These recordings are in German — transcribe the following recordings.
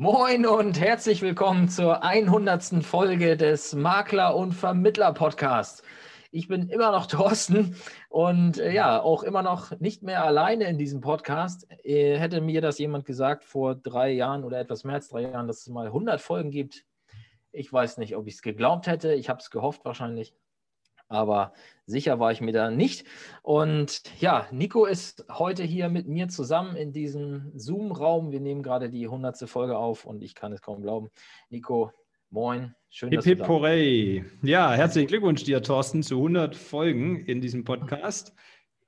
Moin und herzlich willkommen zur 100. Folge des Makler- und Vermittler-Podcasts. Ich bin immer noch Thorsten und äh, ja, auch immer noch nicht mehr alleine in diesem Podcast. Äh, hätte mir das jemand gesagt vor drei Jahren oder etwas mehr als drei Jahren, dass es mal 100 Folgen gibt, ich weiß nicht, ob ich es geglaubt hätte. Ich habe es gehofft wahrscheinlich aber sicher war ich mir da nicht. Und ja, Nico ist heute hier mit mir zusammen in diesem Zoom-Raum. Wir nehmen gerade die 100. Folge auf und ich kann es kaum glauben. Nico, moin. Schön, dass Hip, du da bist. Ja, herzlichen Glückwunsch dir, Thorsten, zu 100 Folgen in diesem Podcast.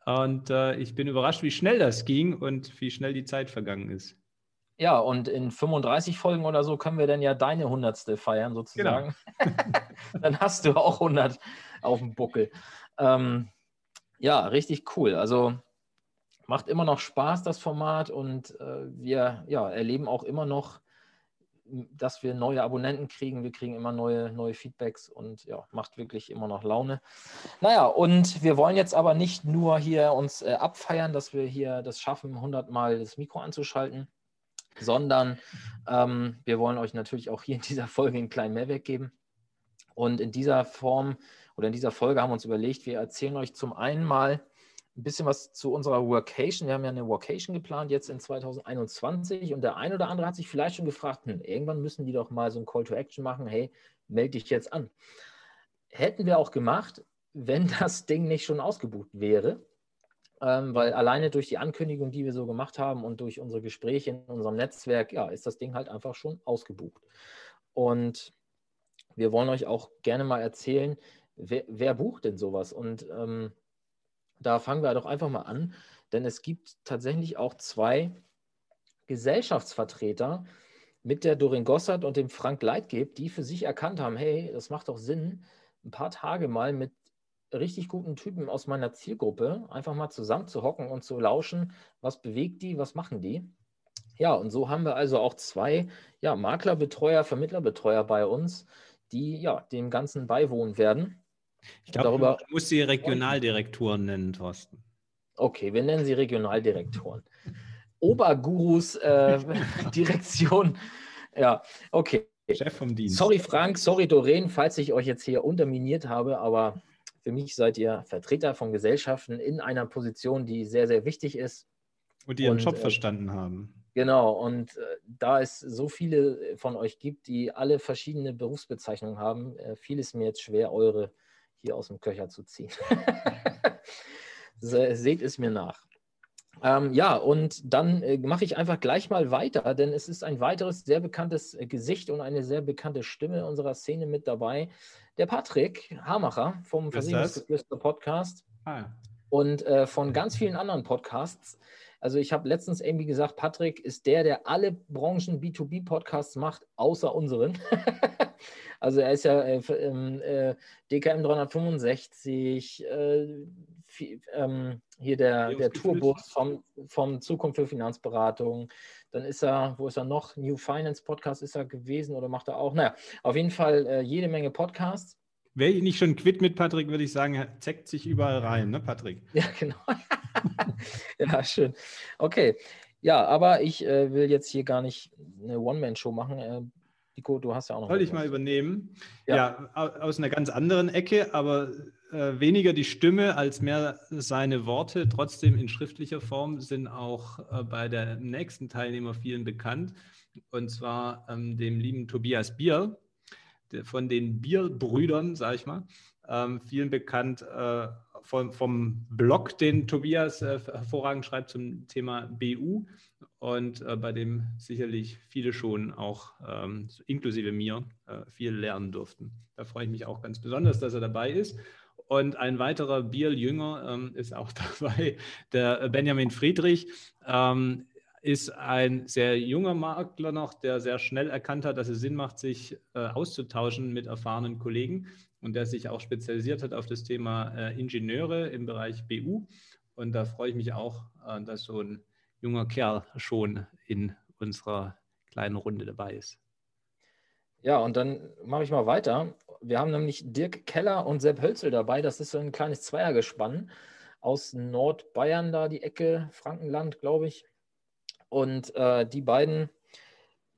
Und äh, ich bin überrascht, wie schnell das ging und wie schnell die Zeit vergangen ist. Ja, und in 35 Folgen oder so können wir dann ja deine 100. feiern, sozusagen. Genau. dann hast du auch 100 auf dem Buckel. Ähm, ja, richtig cool. Also macht immer noch Spaß, das Format. Und äh, wir ja, erleben auch immer noch, dass wir neue Abonnenten kriegen. Wir kriegen immer neue, neue Feedbacks und ja, macht wirklich immer noch Laune. Naja, und wir wollen jetzt aber nicht nur hier uns äh, abfeiern, dass wir hier das schaffen, 100 Mal das Mikro anzuschalten sondern ähm, wir wollen euch natürlich auch hier in dieser Folge einen kleinen Mehrwert geben. Und in dieser Form oder in dieser Folge haben wir uns überlegt, wir erzählen euch zum einen mal ein bisschen was zu unserer Workation. Wir haben ja eine Workation geplant jetzt in 2021 und der ein oder andere hat sich vielleicht schon gefragt, hm, irgendwann müssen die doch mal so ein Call to Action machen, hey, melde dich jetzt an. Hätten wir auch gemacht, wenn das Ding nicht schon ausgebucht wäre ähm, weil alleine durch die Ankündigung, die wir so gemacht haben und durch unsere Gespräche in unserem Netzwerk, ja, ist das Ding halt einfach schon ausgebucht. Und wir wollen euch auch gerne mal erzählen, wer, wer bucht denn sowas? Und ähm, da fangen wir doch einfach mal an, denn es gibt tatsächlich auch zwei Gesellschaftsvertreter mit der Dorin Gossert und dem Frank Leitgeb, die für sich erkannt haben, hey, das macht doch Sinn, ein paar Tage mal mit richtig guten Typen aus meiner Zielgruppe einfach mal zusammen zu hocken und zu lauschen, was bewegt die, was machen die. Ja, und so haben wir also auch zwei ja, Maklerbetreuer, Vermittlerbetreuer bei uns, die ja dem Ganzen beiwohnen werden. Ich glaube, darüber du musst sie Regionaldirektoren nennen, Thorsten. Okay, wir nennen sie Regionaldirektoren. Obergurus äh, Direktion. Ja, okay. Chef vom Dienst. Sorry, Frank, sorry, Doreen, falls ich euch jetzt hier unterminiert habe, aber für mich seid ihr Vertreter von Gesellschaften in einer Position, die sehr, sehr wichtig ist. Und die ihren und, Job äh, verstanden haben. Genau, und äh, da es so viele von euch gibt, die alle verschiedene Berufsbezeichnungen haben, äh, fiel es mir jetzt schwer, eure hier aus dem Köcher zu ziehen. Seht es mir nach. Ähm, ja, und dann äh, mache ich einfach gleich mal weiter, denn es ist ein weiteres sehr bekanntes äh, Gesicht und eine sehr bekannte Stimme unserer Szene mit dabei. Der Patrick Hamacher vom Versicherungsgeflüster Podcast ah. und äh, von ganz vielen anderen Podcasts. Also ich habe letztens irgendwie gesagt, Patrick ist der, der alle Branchen B2B-Podcasts macht, außer unseren. also er ist ja äh, äh, DKM 365, äh, ähm, hier der, der Tourbus vom, vom Zukunft für Finanzberatung. Dann ist er, wo ist er noch? New Finance Podcast ist er gewesen oder macht er auch? Naja, auf jeden Fall äh, jede Menge Podcasts. Wäre ich nicht schon quitt mit Patrick, würde ich sagen, er zeckt sich überall rein, ne, Patrick? Ja, genau. ja, schön. Okay. Ja, aber ich äh, will jetzt hier gar nicht eine One-Man-Show machen. Äh, Nico, du hast ja auch noch. Soll ich mal übernehmen? Ja. ja. aus einer ganz anderen Ecke, aber äh, weniger die Stimme als mehr seine Worte. Trotzdem in schriftlicher Form sind auch äh, bei der nächsten Teilnehmer vielen bekannt. Und zwar ähm, dem lieben Tobias Bier, von den Bierbrüdern, sage ich mal. Ähm, vielen bekannt äh, vom, vom Blog, den Tobias äh, hervorragend schreibt zum Thema BU und äh, bei dem sicherlich viele schon auch ähm, inklusive mir äh, viel lernen durften. Da freue ich mich auch ganz besonders, dass er dabei ist. Und ein weiterer Bier-Jünger ähm, ist auch dabei, der Benjamin Friedrich. Ähm, ist ein sehr junger Makler noch, der sehr schnell erkannt hat, dass es Sinn macht, sich äh, auszutauschen mit erfahrenen Kollegen und der sich auch spezialisiert hat auf das Thema äh, Ingenieure im Bereich BU. Und da freue ich mich auch, äh, dass so ein junger Kerl schon in unserer kleinen Runde dabei ist. Ja, und dann mache ich mal weiter. Wir haben nämlich Dirk Keller und Sepp Hölzel dabei. Das ist so ein kleines Zweiergespann aus Nordbayern, da die Ecke, Frankenland, glaube ich. Und äh, die beiden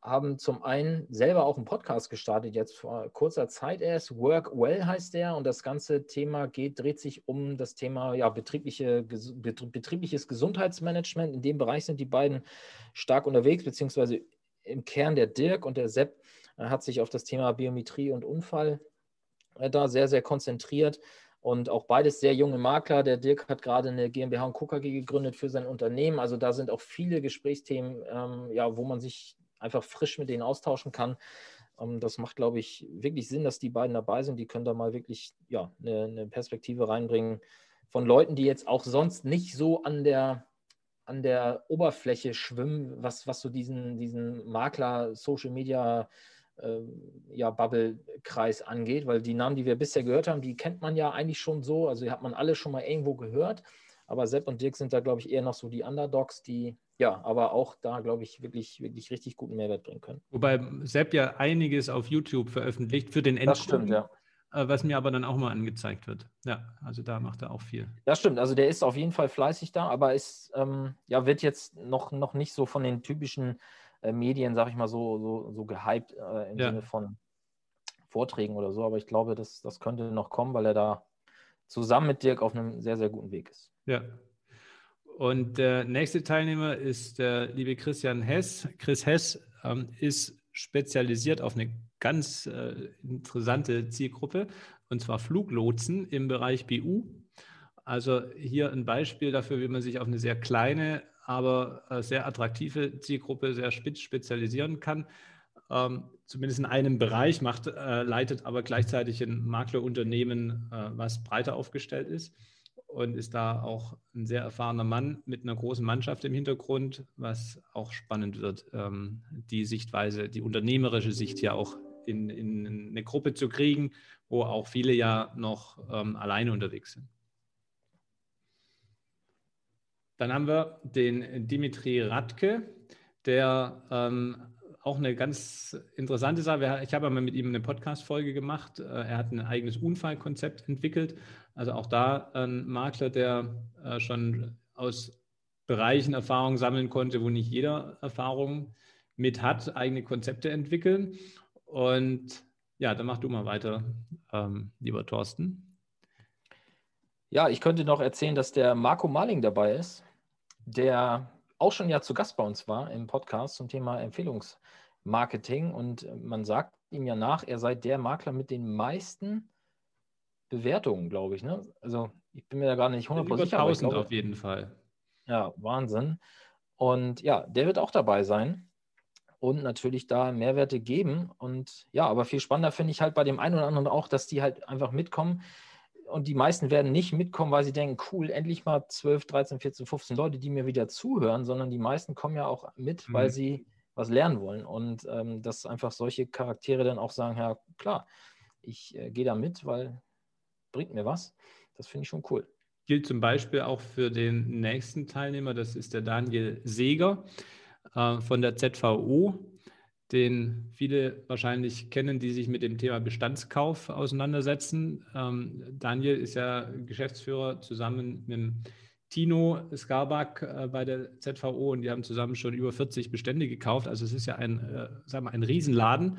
haben zum einen selber auch einen Podcast gestartet, jetzt vor kurzer Zeit erst. Work Well heißt der und das ganze Thema geht, dreht sich um das Thema ja, betriebliche, betriebliches Gesundheitsmanagement. In dem Bereich sind die beiden stark unterwegs, beziehungsweise im Kern der Dirk und der Sepp äh, hat sich auf das Thema Biometrie und Unfall äh, da sehr, sehr konzentriert. Und auch beides sehr junge Makler. Der Dirk hat gerade eine GmbH und KKG gegründet für sein Unternehmen. Also da sind auch viele Gesprächsthemen, ähm, ja, wo man sich einfach frisch mit denen austauschen kann. Ähm, das macht, glaube ich, wirklich Sinn, dass die beiden dabei sind. Die können da mal wirklich ja, eine, eine Perspektive reinbringen von Leuten, die jetzt auch sonst nicht so an der, an der Oberfläche schwimmen, was, was so diesen, diesen Makler-Social Media äh, ja, Bubble-Kreis angeht, weil die Namen, die wir bisher gehört haben, die kennt man ja eigentlich schon so, also die hat man alle schon mal irgendwo gehört. Aber Sepp und Dirk sind da, glaube ich, eher noch so die Underdogs, die ja, aber auch da, glaube ich, wirklich, wirklich richtig guten Mehrwert bringen können. Wobei Sepp ja einiges auf YouTube veröffentlicht für den stimmt, ja. Äh, was mir aber dann auch mal angezeigt wird. Ja, also da macht er auch viel. Das stimmt, also der ist auf jeden Fall fleißig da, aber ist, ähm, ja, wird jetzt noch, noch nicht so von den typischen äh, Medien, sag ich mal, so, so, so gehypt äh, im ja. Sinne von Vorträgen oder so. Aber ich glaube, das, das könnte noch kommen, weil er da zusammen mit Dirk auf einem sehr, sehr guten Weg ist. Ja, und der nächste Teilnehmer ist der liebe Christian Hess. Chris Hess ähm, ist spezialisiert auf eine ganz äh, interessante Zielgruppe, und zwar Fluglotsen im Bereich BU. Also hier ein Beispiel dafür, wie man sich auf eine sehr kleine, aber äh, sehr attraktive Zielgruppe sehr spitz spezialisieren kann. Ähm, zumindest in einem Bereich macht, äh, leitet aber gleichzeitig ein Maklerunternehmen, äh, was breiter aufgestellt ist und ist da auch ein sehr erfahrener Mann mit einer großen Mannschaft im Hintergrund, was auch spannend wird, ähm, die Sichtweise, die unternehmerische Sicht ja auch in, in eine Gruppe zu kriegen, wo auch viele ja noch ähm, alleine unterwegs sind. Dann haben wir den Dimitri Radke, der ähm, auch eine ganz interessante Sache. Ich habe einmal mit ihm eine Podcast-Folge gemacht. Äh, er hat ein eigenes Unfallkonzept entwickelt. Also auch da ein Makler, der äh, schon aus Bereichen Erfahrung sammeln konnte, wo nicht jeder Erfahrung mit hat, eigene Konzepte entwickeln. Und ja, dann mach du mal weiter, ähm, lieber Thorsten. Ja, ich könnte noch erzählen, dass der Marco Marling dabei ist, der auch schon ja zu Gast bei uns war im Podcast zum Thema Empfehlungsmarketing. Und man sagt ihm ja nach, er sei der Makler mit den meisten Bewertungen, glaube ich. Ne? Also ich bin mir da gar nicht 100% sicher. 1000 glaube, auf jeden Fall. Ja, Wahnsinn. Und ja, der wird auch dabei sein und natürlich da Mehrwerte geben. Und ja, aber viel spannender finde ich halt bei dem einen oder anderen auch, dass die halt einfach mitkommen. Und die meisten werden nicht mitkommen, weil sie denken, cool, endlich mal 12, 13, 14, 15 Leute, die mir wieder zuhören, sondern die meisten kommen ja auch mit, mhm. weil sie was lernen wollen. Und ähm, dass einfach solche Charaktere dann auch sagen, ja klar, ich äh, gehe da mit, weil bringt mir was. Das finde ich schon cool. Gilt zum Beispiel auch für den nächsten Teilnehmer, das ist der Daniel Seeger äh, von der ZVO, den viele wahrscheinlich kennen, die sich mit dem Thema Bestandskauf auseinandersetzen. Ähm, Daniel ist ja Geschäftsführer zusammen mit Tino Skarbak äh, bei der ZVO und die haben zusammen schon über 40 Bestände gekauft. Also es ist ja ein, äh, sagen wir, ein Riesenladen.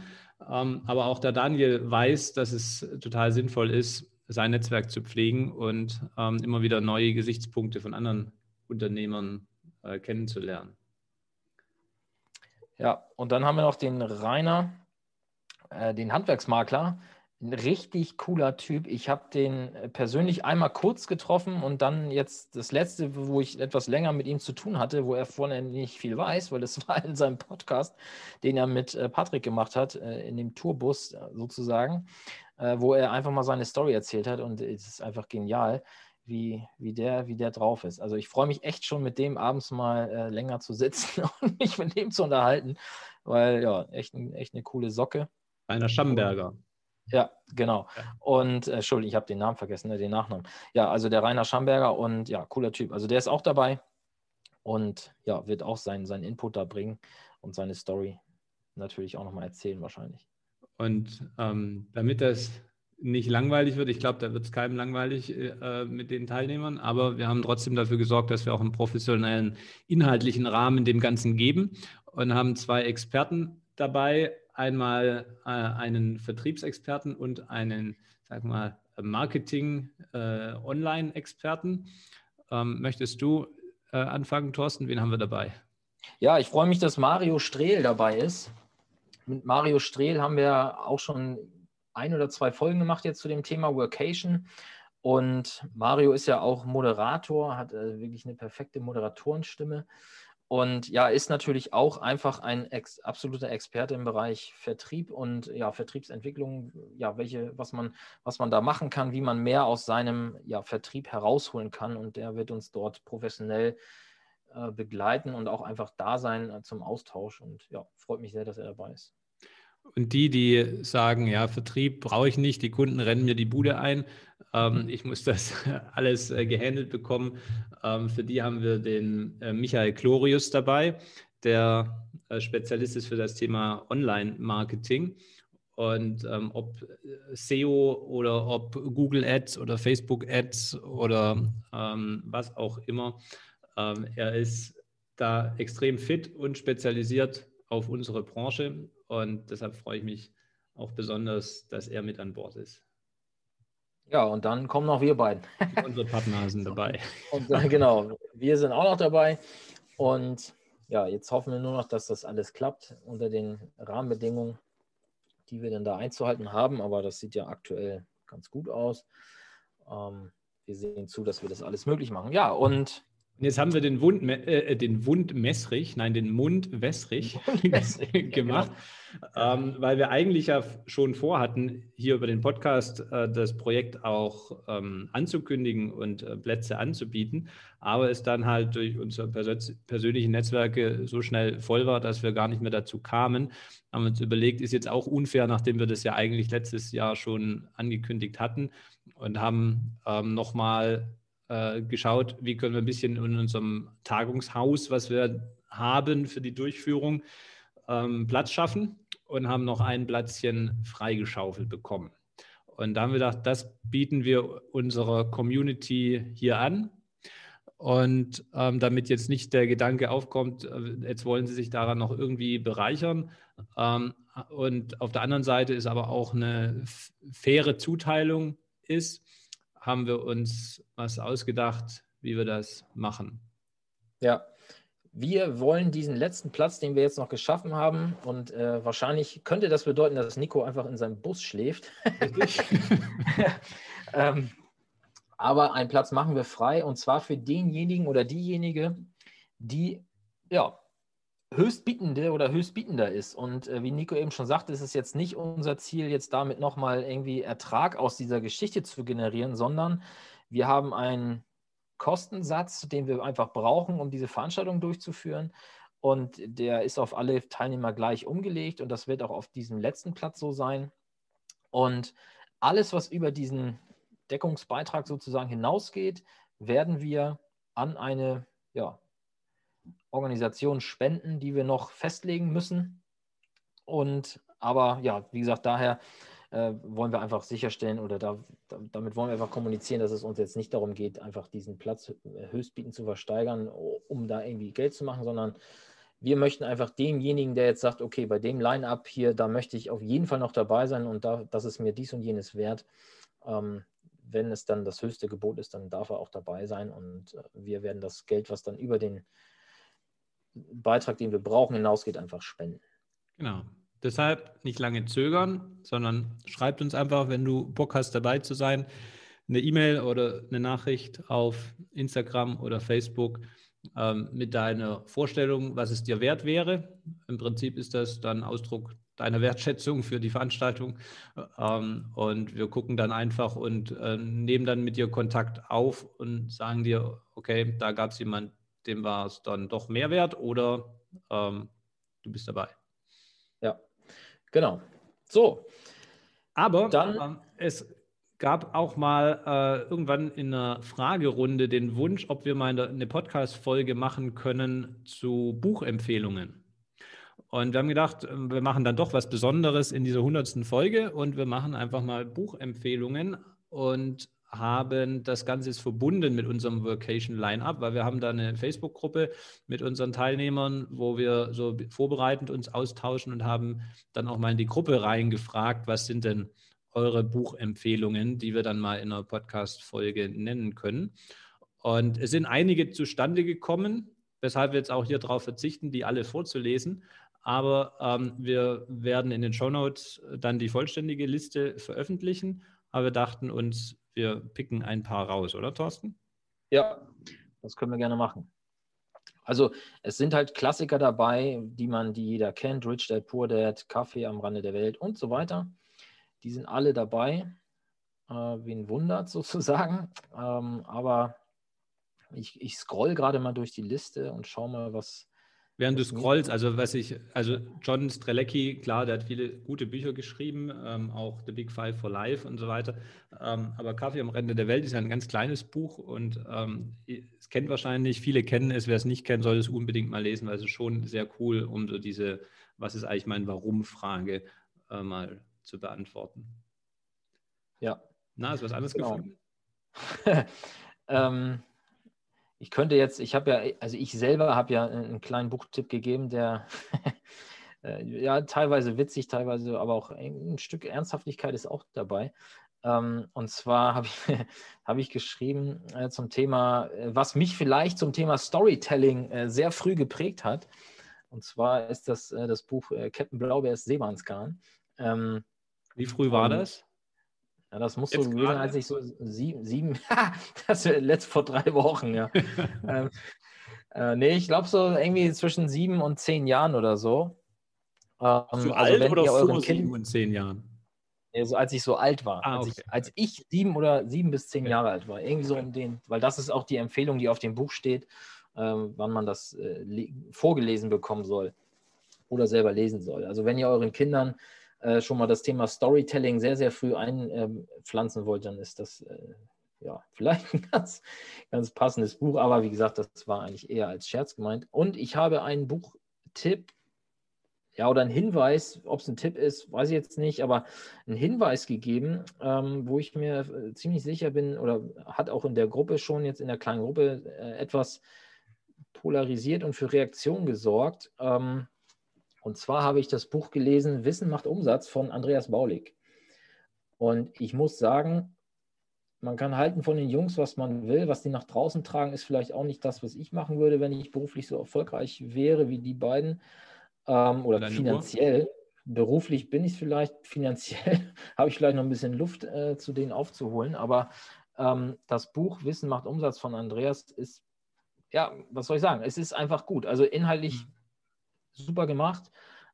Ähm, aber auch der Daniel weiß, dass es total sinnvoll ist, sein Netzwerk zu pflegen und ähm, immer wieder neue Gesichtspunkte von anderen Unternehmern äh, kennenzulernen. Ja, und dann haben wir noch den Rainer, äh, den Handwerksmakler. Ein richtig cooler Typ. Ich habe den persönlich einmal kurz getroffen und dann jetzt das letzte, wo ich etwas länger mit ihm zu tun hatte, wo er vorne nicht viel weiß, weil das war in seinem Podcast, den er mit äh, Patrick gemacht hat, äh, in dem Tourbus äh, sozusagen äh, wo er einfach mal seine Story erzählt hat und es ist einfach genial, wie, wie, der, wie der drauf ist. Also ich freue mich echt schon mit dem abends mal äh, länger zu sitzen und mich mit dem zu unterhalten, weil ja, echt, echt eine coole Socke. Einer Schamberger. Ja, genau. Und äh, Entschuldigung, ich habe den Namen vergessen, ne, den Nachnamen. Ja, also der Rainer Schamberger und ja, cooler Typ. Also der ist auch dabei und ja, wird auch seinen, seinen Input da bringen und seine Story natürlich auch nochmal erzählen wahrscheinlich. Und ähm, damit das nicht langweilig wird, ich glaube, da wird es keinem langweilig äh, mit den Teilnehmern, aber wir haben trotzdem dafür gesorgt, dass wir auch einen professionellen inhaltlichen Rahmen dem Ganzen geben und haben zwei Experten dabei. Einmal äh, einen Vertriebsexperten und einen, sag mal, Marketing-Online-Experten. Äh, ähm, möchtest du äh, anfangen, Thorsten? Wen haben wir dabei? Ja, ich freue mich, dass Mario Strehl dabei ist. Mit Mario Strehl haben wir auch schon ein oder zwei Folgen gemacht jetzt zu dem Thema Workation. Und Mario ist ja auch Moderator, hat äh, wirklich eine perfekte Moderatorenstimme. Und ja, ist natürlich auch einfach ein ex absoluter Experte im Bereich Vertrieb und ja, Vertriebsentwicklung, ja, welche, was man, was man da machen kann, wie man mehr aus seinem ja, Vertrieb herausholen kann. Und der wird uns dort professionell äh, begleiten und auch einfach da sein äh, zum Austausch. Und ja, freut mich sehr, dass er dabei ist. Und die, die sagen, ja, Vertrieb brauche ich nicht, die Kunden rennen mir die Bude ein, ähm, mhm. ich muss das alles äh, gehandelt bekommen. Ähm, für die haben wir den äh, Michael Glorius dabei, der äh, Spezialist ist für das Thema Online-Marketing. Und ähm, ob äh, SEO oder ob Google Ads oder Facebook Ads oder ähm, was auch immer, ähm, er ist da extrem fit und spezialisiert auf unsere Branche und deshalb freue ich mich auch besonders, dass er mit an Bord ist. Ja, und dann kommen noch wir beiden. Unsere Partner sind dabei. Und, äh, genau, wir sind auch noch dabei. Und ja, jetzt hoffen wir nur noch, dass das alles klappt unter den Rahmenbedingungen, die wir dann da einzuhalten haben. Aber das sieht ja aktuell ganz gut aus. Ähm, wir sehen zu, dass wir das alles möglich machen. Ja, und und jetzt haben wir den Wund, äh, äh, den Wund Messrich, nein, den Mund Wässrich gemacht, genau. ähm, weil wir eigentlich ja schon vorhatten, hier über den Podcast äh, das Projekt auch ähm, anzukündigen und äh, Plätze anzubieten, aber es dann halt durch unsere persö persönlichen Netzwerke so schnell voll war, dass wir gar nicht mehr dazu kamen. Haben uns überlegt, ist jetzt auch unfair, nachdem wir das ja eigentlich letztes Jahr schon angekündigt hatten und haben ähm, nochmal äh, geschaut, wie können wir ein bisschen in unserem Tagungshaus, was wir haben für die Durchführung, ähm, Platz schaffen und haben noch ein Platzchen freigeschaufelt bekommen. Und da haben wir gedacht, das bieten wir unserer Community hier an. Und ähm, damit jetzt nicht der Gedanke aufkommt, äh, jetzt wollen sie sich daran noch irgendwie bereichern. Ähm, und auf der anderen Seite ist aber auch eine faire Zuteilung ist, haben wir uns was ausgedacht, wie wir das machen. Ja, wir wollen diesen letzten Platz, den wir jetzt noch geschaffen haben, und äh, wahrscheinlich könnte das bedeuten, dass Nico einfach in seinem Bus schläft. ähm, aber einen Platz machen wir frei und zwar für denjenigen oder diejenige, die ja Höchstbietende oder Höchstbietender ist. Und äh, wie Nico eben schon sagte, ist es jetzt nicht unser Ziel, jetzt damit nochmal irgendwie Ertrag aus dieser Geschichte zu generieren, sondern wir haben einen Kostensatz, den wir einfach brauchen, um diese Veranstaltung durchzuführen. Und der ist auf alle Teilnehmer gleich umgelegt und das wird auch auf diesem letzten Platz so sein. Und alles, was über diesen Deckungsbeitrag sozusagen hinausgeht, werden wir an eine ja, Organisation spenden, die wir noch festlegen müssen. Und aber ja, wie gesagt, daher äh, wollen wir einfach sicherstellen oder da, damit wollen wir einfach kommunizieren, dass es uns jetzt nicht darum geht, einfach diesen Platz höchstbieten zu versteigern, um da irgendwie Geld zu machen, sondern wir möchten einfach demjenigen, der jetzt sagt, okay, bei dem Line-up hier, da möchte ich auf jeden Fall noch dabei sein und da, das ist mir dies und jenes wert. Ähm, wenn es dann das höchste Gebot ist, dann darf er auch dabei sein und äh, wir werden das Geld, was dann über den Beitrag, den wir brauchen, hinausgeht, einfach spenden. Genau. Deshalb nicht lange zögern, sondern schreibt uns einfach, wenn du Bock hast, dabei zu sein, eine E-Mail oder eine Nachricht auf Instagram oder Facebook ähm, mit deiner Vorstellung, was es dir wert wäre. Im Prinzip ist das dann Ausdruck deiner Wertschätzung für die Veranstaltung. Ähm, und wir gucken dann einfach und äh, nehmen dann mit dir Kontakt auf und sagen dir, okay, da gab es jemanden, dem war es dann doch mehr wert oder ähm, du bist dabei. Ja, genau. So. Aber dann, ähm, es gab auch mal äh, irgendwann in einer Fragerunde den Wunsch, ob wir mal eine Podcast-Folge machen können zu Buchempfehlungen. Und wir haben gedacht, äh, wir machen dann doch was Besonderes in dieser hundertsten Folge und wir machen einfach mal Buchempfehlungen und haben das Ganze ist verbunden mit unserem Vocation Line-Up, weil wir haben da eine Facebook-Gruppe mit unseren Teilnehmern, wo wir so vorbereitend uns austauschen und haben dann auch mal in die Gruppe reingefragt, was sind denn eure Buchempfehlungen, die wir dann mal in einer Podcast-Folge nennen können. Und es sind einige zustande gekommen, weshalb wir jetzt auch hier darauf verzichten, die alle vorzulesen. Aber ähm, wir werden in den Show Notes dann die vollständige Liste veröffentlichen. Aber wir dachten uns, wir picken ein paar raus, oder Thorsten? Ja, das können wir gerne machen. Also es sind halt Klassiker dabei, die man, die jeder kennt, Rich Dad, Poor Dad, Kaffee am Rande der Welt und so weiter. Die sind alle dabei. Äh, wen wundert sozusagen. Ähm, aber ich, ich scroll gerade mal durch die Liste und schaue mal, was, Während du scrollst, also was ich, also John Strelecki, klar, der hat viele gute Bücher geschrieben, ähm, auch The Big Five for Life und so weiter. Ähm, aber Kaffee am Rande der Welt ist ja ein ganz kleines Buch und ähm, es kennt wahrscheinlich, viele kennen es, wer es nicht kennt, soll es unbedingt mal lesen, weil es ist schon sehr cool, um so diese, was ist eigentlich mein Warum-Frage äh, mal zu beantworten. Ja. Na, ist was anderes genau. gefunden? ähm, ich könnte jetzt, ich habe ja, also ich selber habe ja einen kleinen Buchtipp gegeben, der äh, ja teilweise witzig, teilweise aber auch ein Stück Ernsthaftigkeit ist auch dabei. Ähm, und zwar habe ich, hab ich geschrieben äh, zum Thema, äh, was mich vielleicht zum Thema Storytelling sehr früh geprägt hat. Und zwar ist das das Buch Captain Blaubeers Seemannsgarn. Ähm, Wie früh war das? Ja, das muss Jetzt so gewesen, als ich so sieben, sieben das letzt vor drei Wochen, ja. ähm, äh, nee, ich glaube so irgendwie zwischen sieben und zehn Jahren oder so. Ähm, so also alt oder vor sieben und zehn Jahren? Also als ich so alt war. Ah, okay. als, ich, als, ich, sieben oder sieben bis zehn okay. Jahre alt war. Irgendwie so um den, weil das ist auch die Empfehlung, die auf dem Buch steht, ähm, wann man das äh, vorgelesen bekommen soll oder selber lesen soll. Also wenn ihr euren Kindern äh, schon mal das Thema Storytelling sehr, sehr früh einpflanzen ähm, wollt, dann ist das äh, ja vielleicht ein ganz, ganz passendes Buch. Aber wie gesagt, das war eigentlich eher als Scherz gemeint. Und ich habe einen Buchtipp, ja, oder einen Hinweis, ob es ein Tipp ist, weiß ich jetzt nicht, aber einen Hinweis gegeben, ähm, wo ich mir äh, ziemlich sicher bin, oder hat auch in der Gruppe schon, jetzt in der kleinen Gruppe, äh, etwas polarisiert und für Reaktion gesorgt. Ähm, und zwar habe ich das Buch gelesen, Wissen macht Umsatz von Andreas Baulig. Und ich muss sagen, man kann halten von den Jungs, was man will. Was die nach draußen tragen, ist vielleicht auch nicht das, was ich machen würde, wenn ich beruflich so erfolgreich wäre wie die beiden. Ähm, oder Deine finanziell. Uhr? Beruflich bin ich es vielleicht, finanziell habe ich vielleicht noch ein bisschen Luft äh, zu denen aufzuholen. Aber ähm, das Buch Wissen macht Umsatz von Andreas ist, ja, was soll ich sagen? Es ist einfach gut. Also inhaltlich mhm super gemacht.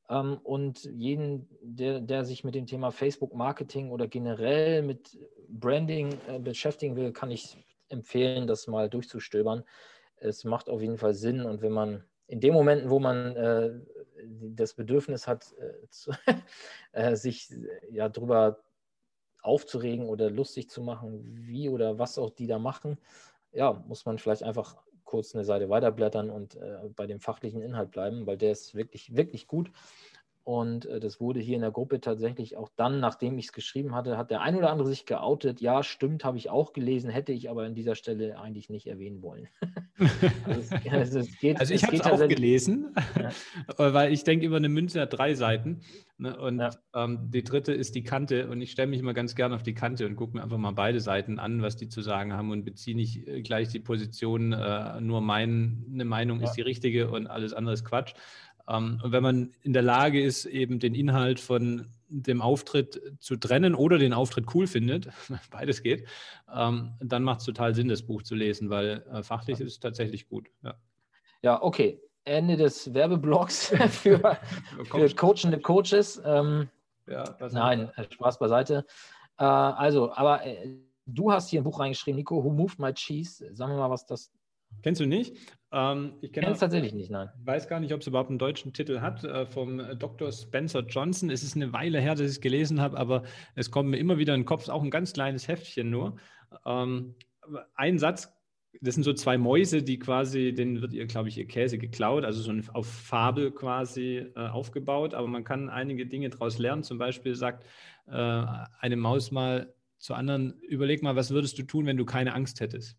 Ähm, und jeden, der, der sich mit dem Thema Facebook-Marketing oder generell mit Branding äh, beschäftigen will, kann ich empfehlen, das mal durchzustöbern. Es macht auf jeden Fall Sinn. Und wenn man in den Momenten, wo man äh, das Bedürfnis hat, äh, sich ja drüber aufzuregen oder lustig zu machen, wie oder was auch die da machen, ja, muss man vielleicht einfach kurz eine Seite weiterblättern und äh, bei dem fachlichen Inhalt bleiben, weil der ist wirklich, wirklich gut. Und äh, das wurde hier in der Gruppe tatsächlich auch dann, nachdem ich es geschrieben hatte, hat der ein oder andere sich geoutet. Ja, stimmt, habe ich auch gelesen, hätte ich aber an dieser Stelle eigentlich nicht erwähnen wollen. also, es, also, es geht, also, ich habe es auch gelesen, ja. weil ich denke, über eine Münze hat drei Seiten. Ne? Und ja. ähm, die dritte ist die Kante. Und ich stelle mich immer ganz gerne auf die Kante und gucke mir einfach mal beide Seiten an, was die zu sagen haben und beziehe nicht äh, gleich die Position, äh, nur meine Meinung ja. ist die richtige und alles andere ist Quatsch. Ähm, und wenn man in der Lage ist, eben den Inhalt von dem Auftritt zu trennen oder den Auftritt cool findet, beides geht, ähm, dann macht es total Sinn, das Buch zu lesen, weil äh, fachlich ist es tatsächlich gut. Ja, ja okay. Ende des Werbeblocks für, für coachende Coaches. Ähm, ja, nein, äh, Spaß beiseite. Äh, also, aber äh, du hast hier ein Buch reingeschrieben, Nico, Who Moved My Cheese? Sagen wir mal, was das Kennst du nicht? Ähm, ich kenne es tatsächlich nicht, nein. weiß gar nicht, ob es überhaupt einen deutschen Titel hat, äh, vom Dr. Spencer Johnson. Es ist eine Weile her, dass ich es gelesen habe, aber es kommt mir immer wieder in den Kopf, auch ein ganz kleines Heftchen nur. Ähm, ein Satz, das sind so zwei Mäuse, die quasi, denen wird ihr, glaube ich, ihr Käse geklaut, also so auf Fabel quasi äh, aufgebaut, aber man kann einige Dinge daraus lernen. Zum Beispiel sagt äh, eine Maus mal, zu anderen, überleg mal, was würdest du tun, wenn du keine Angst hättest?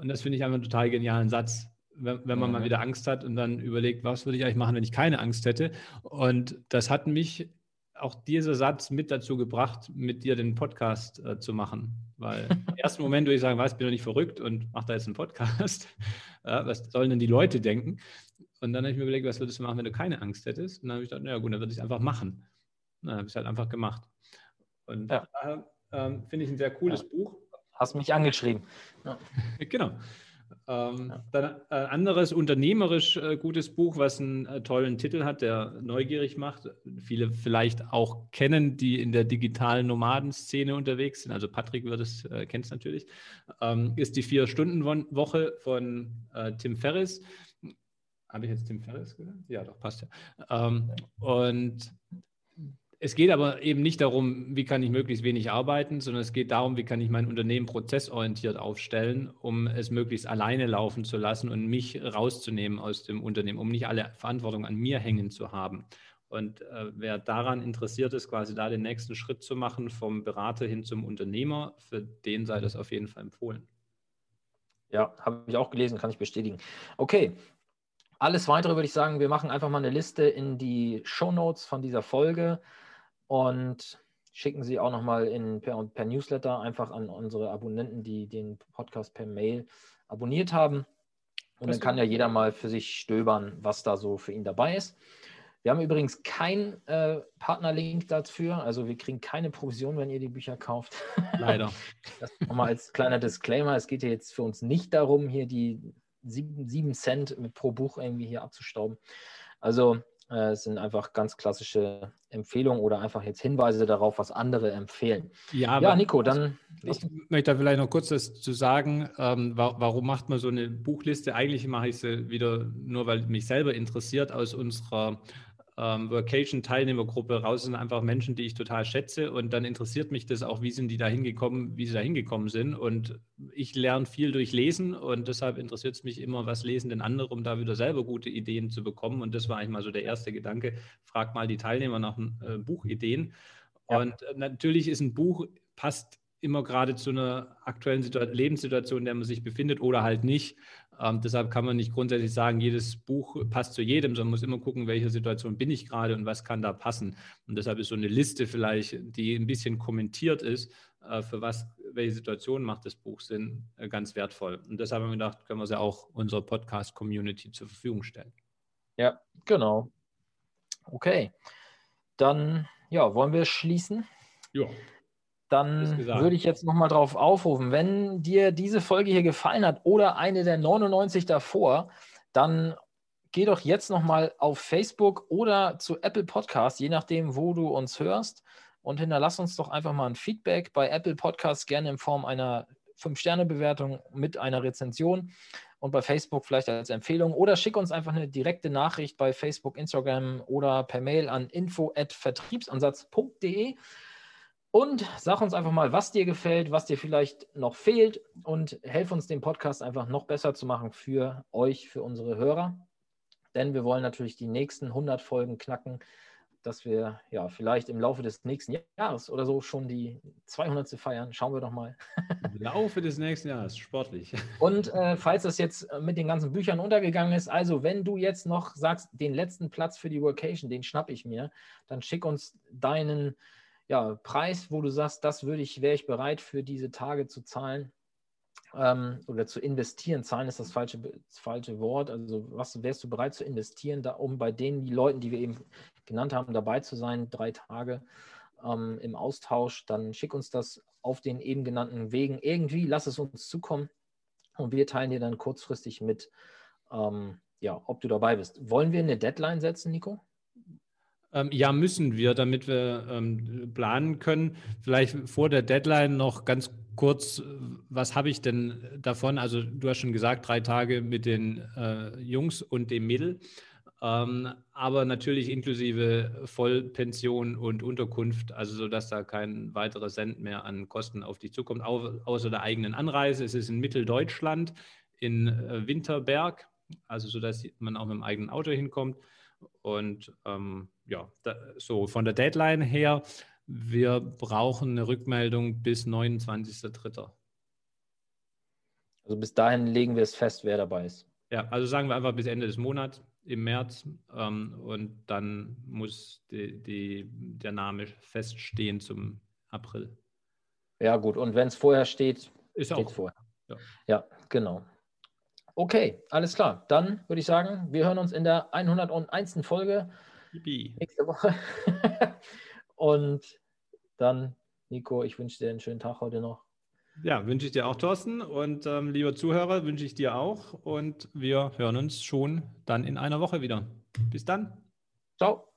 Und das finde ich einfach einen total genialen Satz, wenn, wenn man mhm. mal wieder Angst hat und dann überlegt, was würde ich eigentlich machen, wenn ich keine Angst hätte? Und das hat mich auch dieser Satz mit dazu gebracht, mit dir den Podcast äh, zu machen. Weil im ersten Moment würde ich sagen, was, bin doch nicht verrückt und mach da jetzt einen Podcast. Ja, was sollen denn die Leute denken? Und dann habe ich mir überlegt, was würdest du machen, wenn du keine Angst hättest? Und dann habe ich gedacht, naja gut, dann würde ich es einfach machen. Und dann habe ich es halt einfach gemacht. Und ja. äh, finde ich ein sehr cooles ja. Buch. Hast mich angeschrieben. Ja. genau. Ähm, ja. Dann ein äh, anderes unternehmerisch äh, gutes Buch, was einen äh, tollen Titel hat, der neugierig macht. Viele vielleicht auch kennen, die in der digitalen Nomadenszene unterwegs sind. Also Patrick wird es, äh, kennt es natürlich. Ähm, ist die Vier-Stunden-Woche von äh, Tim Ferriss. Habe ich jetzt Tim Ferriss gesagt? Ja, doch, passt ja. Ähm, und es geht aber eben nicht darum, wie kann ich möglichst wenig arbeiten, sondern es geht darum, wie kann ich mein Unternehmen prozessorientiert aufstellen, um es möglichst alleine laufen zu lassen und mich rauszunehmen aus dem Unternehmen, um nicht alle Verantwortung an mir hängen zu haben. Und äh, wer daran interessiert ist, quasi da den nächsten Schritt zu machen, vom Berater hin zum Unternehmer, für den sei das auf jeden Fall empfohlen. Ja, habe ich auch gelesen, kann ich bestätigen. Okay, alles weitere würde ich sagen, wir machen einfach mal eine Liste in die Show Notes von dieser Folge und schicken Sie auch nochmal per, per Newsletter einfach an unsere Abonnenten, die den Podcast per Mail abonniert haben. Und dann kann ja jeder mal für sich stöbern, was da so für ihn dabei ist. Wir haben übrigens keinen äh, Partnerlink dafür, also wir kriegen keine Provision, wenn ihr die Bücher kauft. Leider. Das nochmal als kleiner Disclaimer. Es geht ja jetzt für uns nicht darum, hier die sieben, sieben Cent pro Buch irgendwie hier abzustauben. Also äh, es sind einfach ganz klassische Empfehlungen oder einfach jetzt Hinweise darauf, was andere empfehlen. Ja, ja Nico, dann. Ich möchte da vielleicht noch kurz das zu sagen. Ähm, warum macht man so eine Buchliste? Eigentlich mache ich sie wieder nur, weil mich selber interessiert aus unserer ähm, Vocation-Teilnehmergruppe raus sind einfach Menschen, die ich total schätze. Und dann interessiert mich das auch, wie sind die da hingekommen, wie sie da hingekommen sind. Und ich lerne viel durch Lesen und deshalb interessiert es mich immer, was lesen denn andere, um da wieder selber gute Ideen zu bekommen. Und das war eigentlich mal so der erste Gedanke. Frag mal die Teilnehmer nach äh, Buchideen. Ja. Und äh, natürlich ist ein Buch, passt immer gerade zu einer aktuellen Lebenssituation, in der man sich befindet oder halt nicht. Ähm, deshalb kann man nicht grundsätzlich sagen, jedes Buch passt zu jedem, sondern muss immer gucken, welche Situation bin ich gerade und was kann da passen. Und deshalb ist so eine Liste vielleicht, die ein bisschen kommentiert ist, äh, für was, welche Situation macht das Buch Sinn, äh, ganz wertvoll. Und deshalb haben wir gedacht, können wir es ja auch unserer Podcast-Community zur Verfügung stellen. Ja, genau. Okay. Dann, ja, wollen wir schließen? Ja dann würde ich jetzt nochmal drauf aufrufen. Wenn dir diese Folge hier gefallen hat oder eine der 99 davor, dann geh doch jetzt nochmal auf Facebook oder zu Apple Podcast, je nachdem, wo du uns hörst. Und hinterlass uns doch einfach mal ein Feedback bei Apple Podcasts, gerne in Form einer 5-Sterne-Bewertung mit einer Rezension und bei Facebook vielleicht als Empfehlung. Oder schick uns einfach eine direkte Nachricht bei Facebook, Instagram oder per Mail an info.vertriebsansatz.de. Und sag uns einfach mal, was dir gefällt, was dir vielleicht noch fehlt und helf uns, den Podcast einfach noch besser zu machen für euch, für unsere Hörer. Denn wir wollen natürlich die nächsten 100 Folgen knacken, dass wir ja vielleicht im Laufe des nächsten Jahres oder so schon die 200. feiern. Schauen wir doch mal. Im Laufe des nächsten Jahres, sportlich. Und äh, falls das jetzt mit den ganzen Büchern untergegangen ist, also wenn du jetzt noch sagst, den letzten Platz für die Workation, den schnapp ich mir, dann schick uns deinen ja, Preis, wo du sagst, das würde ich, wäre ich bereit für diese Tage zu zahlen ähm, oder zu investieren. Zahlen ist das falsche, das falsche Wort. Also was wärst du bereit zu investieren, da, um bei den die Leuten, die wir eben genannt haben, dabei zu sein, drei Tage ähm, im Austausch, dann schick uns das auf den eben genannten Wegen irgendwie, lass es uns zukommen und wir teilen dir dann kurzfristig mit, ähm, ja, ob du dabei bist. Wollen wir eine Deadline setzen, Nico? Ähm, ja, müssen wir, damit wir ähm, planen können. Vielleicht vor der Deadline noch ganz kurz, was habe ich denn davon? Also du hast schon gesagt, drei Tage mit den äh, Jungs und dem Mädel, ähm, aber natürlich inklusive Vollpension und Unterkunft, also so dass da kein weiterer Cent mehr an Kosten auf dich zukommt, au außer der eigenen Anreise. Es ist in Mitteldeutschland, in äh, Winterberg, also so dass man auch mit dem eigenen Auto hinkommt. Und ähm, ja, da, so von der Deadline her Wir brauchen eine Rückmeldung bis 29.03. Also bis dahin legen wir es fest, wer dabei ist. Ja, also sagen wir einfach bis Ende des Monats im März ähm, und dann muss die, die, der Name feststehen zum April. Ja, gut. Und wenn es vorher steht, ist steht auch vorher. Ja. ja, genau. Okay, alles klar. Dann würde ich sagen, wir hören uns in der 101. Folge Yippie. nächste Woche. und dann, Nico, ich wünsche dir einen schönen Tag heute noch. Ja, wünsche ich dir auch, Thorsten. Und ähm, lieber Zuhörer, wünsche ich dir auch. Und wir hören uns schon dann in einer Woche wieder. Bis dann. Ciao.